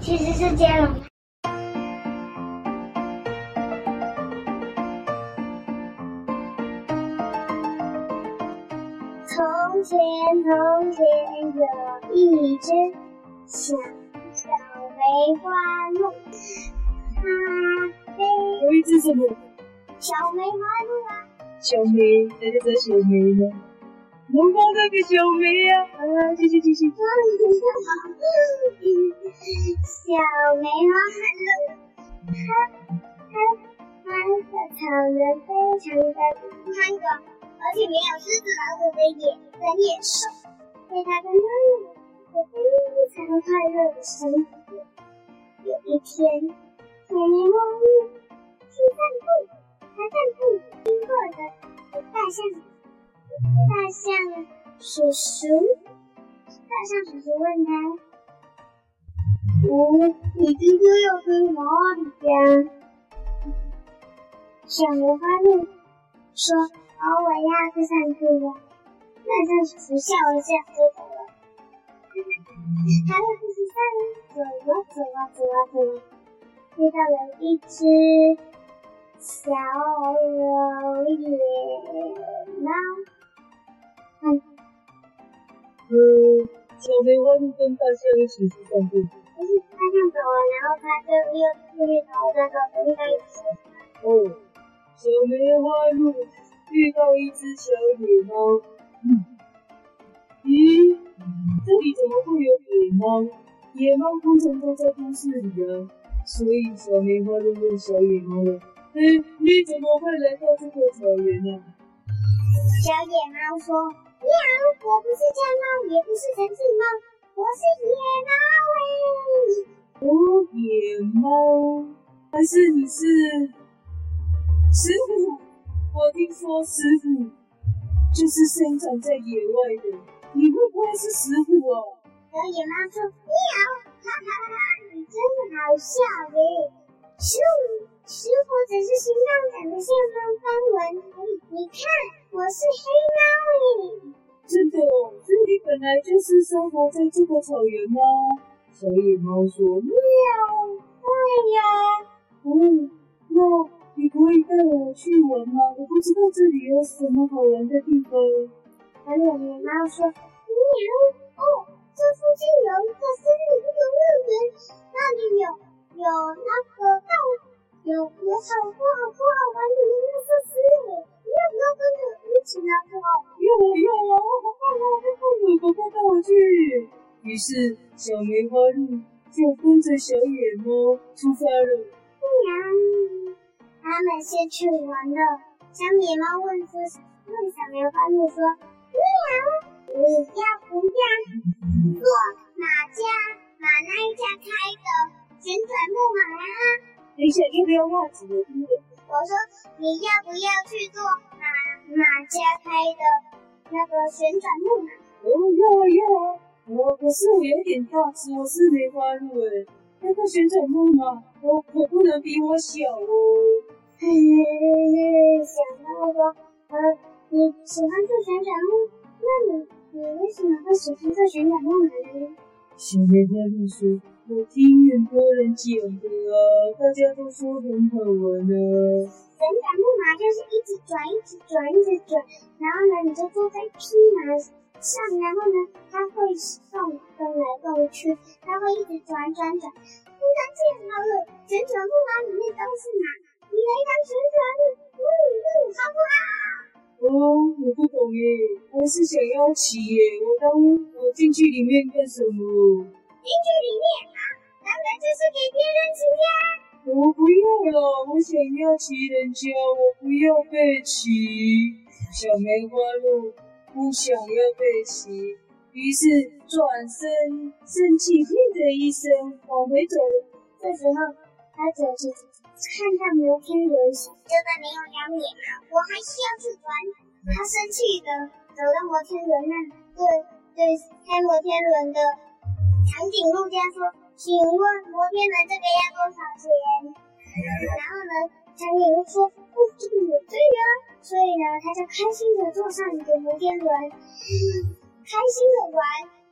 其实是接龙。从前，从前有一只小小梅花鹿，它飞。有一只什么？小梅花鹿啊。小梅，那个叫小梅吗？龙猫那个小梅呀，啊，继续继续。小梅花鹿，它它它的草原非常的宽广，而且没有狮子、老虎的野的野兽，所以它跟它们过非常快乐的生活。有一天，小梅花去散步，它散步经过的大象。大象叔叔，大象叔叔问他：“嗯，你今天要去哪里呀？”小梅花鹿说：“哦，我要去散步了。”大象叔叔笑了笑，就走了。他又继续散，走啊走啊走啊走啊，遇到了一只小野猫。嗯，呃，小梅花鹿跟大象一起去散步。不是，大象走了，然后他就又继续走，再走，遇到一只。哦，小梅花鹿遇到一只小野猫。咦，这里怎么会有野猫？野猫通常都在都市里啊。所以小梅花鹿问小野猫了：“哎，你怎么会来到这个草原呢？”小野猫说。喵！我不是家猫，也不是城市猫，我是野猫哎！我，野猫，还是你是师傅？我听说师傅就是生长在野外的，你会不会是师傅啊？小野猫说：喵！哈哈哈，你真的好笑诶！师傅，师傅只是形状长得像方方纹而已，你看。我是黑猫耶！真的哦，所以你本来就是生活在这个草原吗？小野猫说：喵，对呀。嗯，那你可以带我去玩吗？我不知道这里有什么好玩的地方。小野猫说：喵，哦，这附近有一个森林游乐园，那里有有那个大，有有好多好多好玩的于是小梅花鹿就跟着小野猫出发了。喵！他们先去玩了。小野猫问说：“问小梅花鹿说，喵，你要不要坐马家马那一家开的旋转木马呀？”等一下，要不要袜子？我说，你要不要去坐马马家开的那个旋转木马？哦，要要！我可是我有点大只，我是梅花鹿诶。那个旋转木马，我可不能比我小哦。嘿嘿嘿，小猫说，呃，你喜欢坐旋转木？那你你为什么会喜欢坐旋转木马呢？小梅花鹿说。我听很多人讲的啊，大家都说很好玩呢、啊。旋转木马就是一直转，一直转，一直转，然后呢，你就坐在匹马上，然后呢，它会动，动来动去，它会一直转转转。不然这样好了，旋转木马里面都是马，你来当旋转木，嗯嗯，好不好？哦，我不懂耶，我是想要骑耶，我当我进去里面干什么？进去里面啊，当然就是给别人骑呀。我不要了，我想要骑人家，我不要被骑。小梅花鹿不想要被骑，于是转身生气，嘿的一声往回走。这时候，他走着走着，看到摩天轮，就在没有两秒，我还需要去转。他生气的走到摩天轮那，对对，开摩天轮的。长颈鹿家说：“请问摩天轮这个要多少钱？”然后呢，小野猫说：“不这个免费啊。”所以呢，它就开心的坐上你的摩天轮，开心的玩。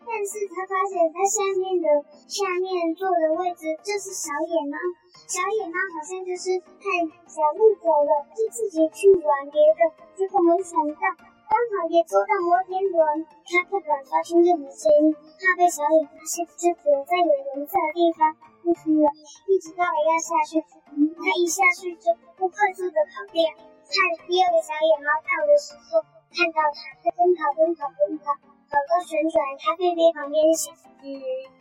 但是它发现他下面的下面坐的位置就是小野猫，小野猫好像就是看小鹿走了，就自己去玩别的，结果没想到刚好也坐到摩天轮，他不敢发出任何声音，怕被小野发现，就躲在有颜色的地方不出了，一直到了要下去，他一下去就不快速的跑掉，看第二个小野猫到的时候，看到他在奔跑奔跑奔跑。跑到旋转咖啡杯旁边想，嗯，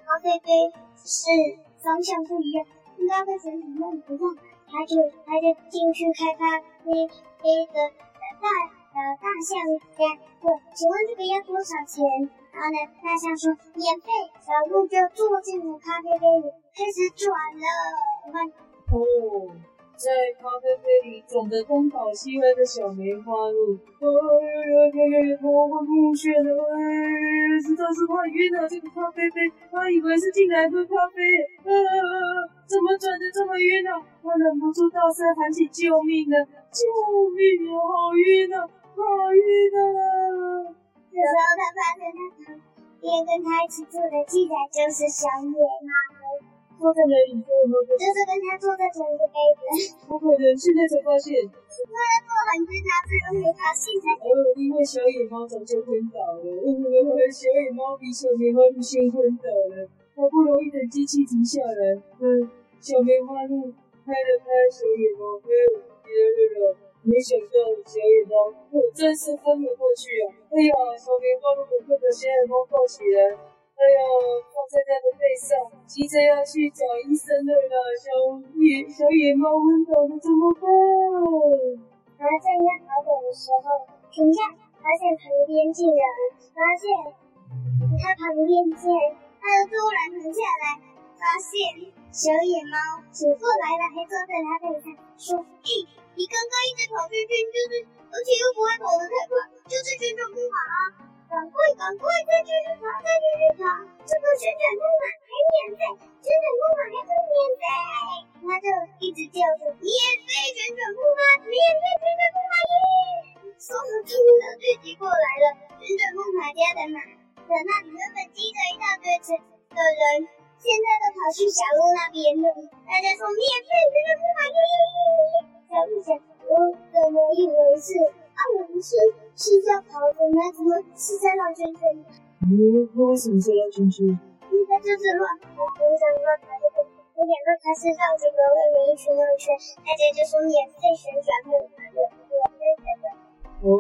咖啡杯是方向不一样，应该会旋转弄不动，他就他就进去开咖啡杯的大大象家问，请问这个要多少钱？然后呢，大象说免费，小鹿就坐进了咖啡杯里，开始转了，你看，哦。在咖啡杯里转着东倒西歪的小梅花鹿，哎呀呀呀呀！头昏目眩的，哎，实在是太晕了。这个咖啡杯，他以为是进来喝咖啡，啊，怎么转的这么晕呢？他忍不住大声喊起救命了！救命啊！好晕啊！好晕啊！这时候他发现他旁边跟他一起坐的竟然就是小野猫。坐在哪里坐呢？就是跟他坐在同一个杯子。不可能，现在才发现。他在做很近，他最后没发现。呃，因为小野猫早就昏倒了。呃，小野猫比小梅花鹿先昏倒了。好不容易等机器停下来，嗯，小梅花鹿拍了拍小野猫，哎，别了了，没想到小野猫真是昏了过去啊！哎呀，小梅花鹿快把小野猫抱起来。哎呀，放在他的背上，急着要去找医生的了！小野小野猫昏倒了，怎么办？他正要逃走的时候，停下，发现旁边竟然发现他旁边竟然他又突然停下来，发现小野猫醒过来了，还坐在他背上，说：“嘿，你刚刚一直跑圈圈，就是而且又不会跑得太快，就是旋转木马啊！”赶快，赶快，再继续跑，再继续跑！这个旋转木马还免费，旋转木马还是免费，他就一直叫着免费旋转木马，免费旋转木马耶！说着冲着追击过来了，旋转木马家的马，可那里原本挤着一大堆车的人，现在都跑去小鹿那边了。大家说免费旋转木马耶！小鹿想，我怎么以为是？啊，我们是是在跑的吗？怎么是在绕圈圈？嗯，为什么是绕圈圈？应该就是乱跑，我想乱跑就对。有点乱，他是绕着个外面一圈绕圈，大家就说免费旋转木马的，免费的。哦，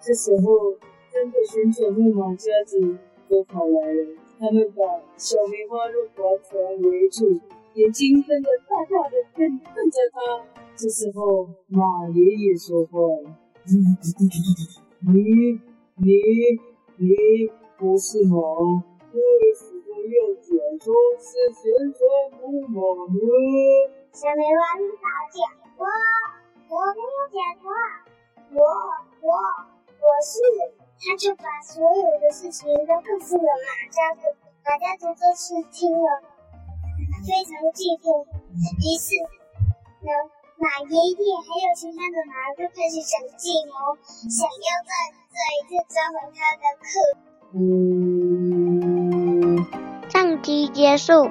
这时候真的旋转木马家族都跑来了，他们把小梅花鹿团团围住，眼睛瞪得大大的，瞪瞪着他。这时候，马爷爷说话了：“你、你、你不是马，为什么要假装是旋转木马呢？”小梅花鹿大叫：“我我没有假装，我我我是……”他就把所有的事情都告诉了马家族，马家族这次听了非常嫉妒，于是呢。马爷爷还有其他的马儿就开始想计谋，想要再再一次抓回他的客。嗯，上集结束。